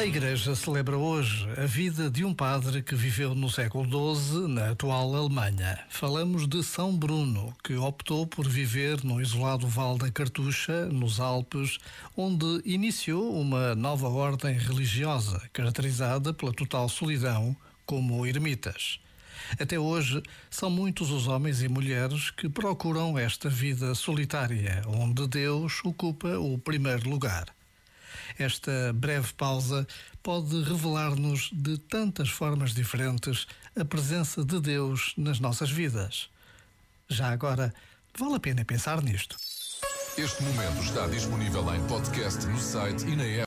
A Igreja celebra hoje a vida de um padre que viveu no século XII na atual Alemanha. Falamos de São Bruno, que optou por viver no isolado Val da Cartucha, nos Alpes, onde iniciou uma nova ordem religiosa, caracterizada pela total solidão, como ermitas. Até hoje, são muitos os homens e mulheres que procuram esta vida solitária, onde Deus ocupa o primeiro lugar. Esta breve pausa pode revelar-nos de tantas formas diferentes a presença de Deus nas nossas vidas. Já agora, vale a pena pensar nisto. Este momento está disponível em podcast no site e na app.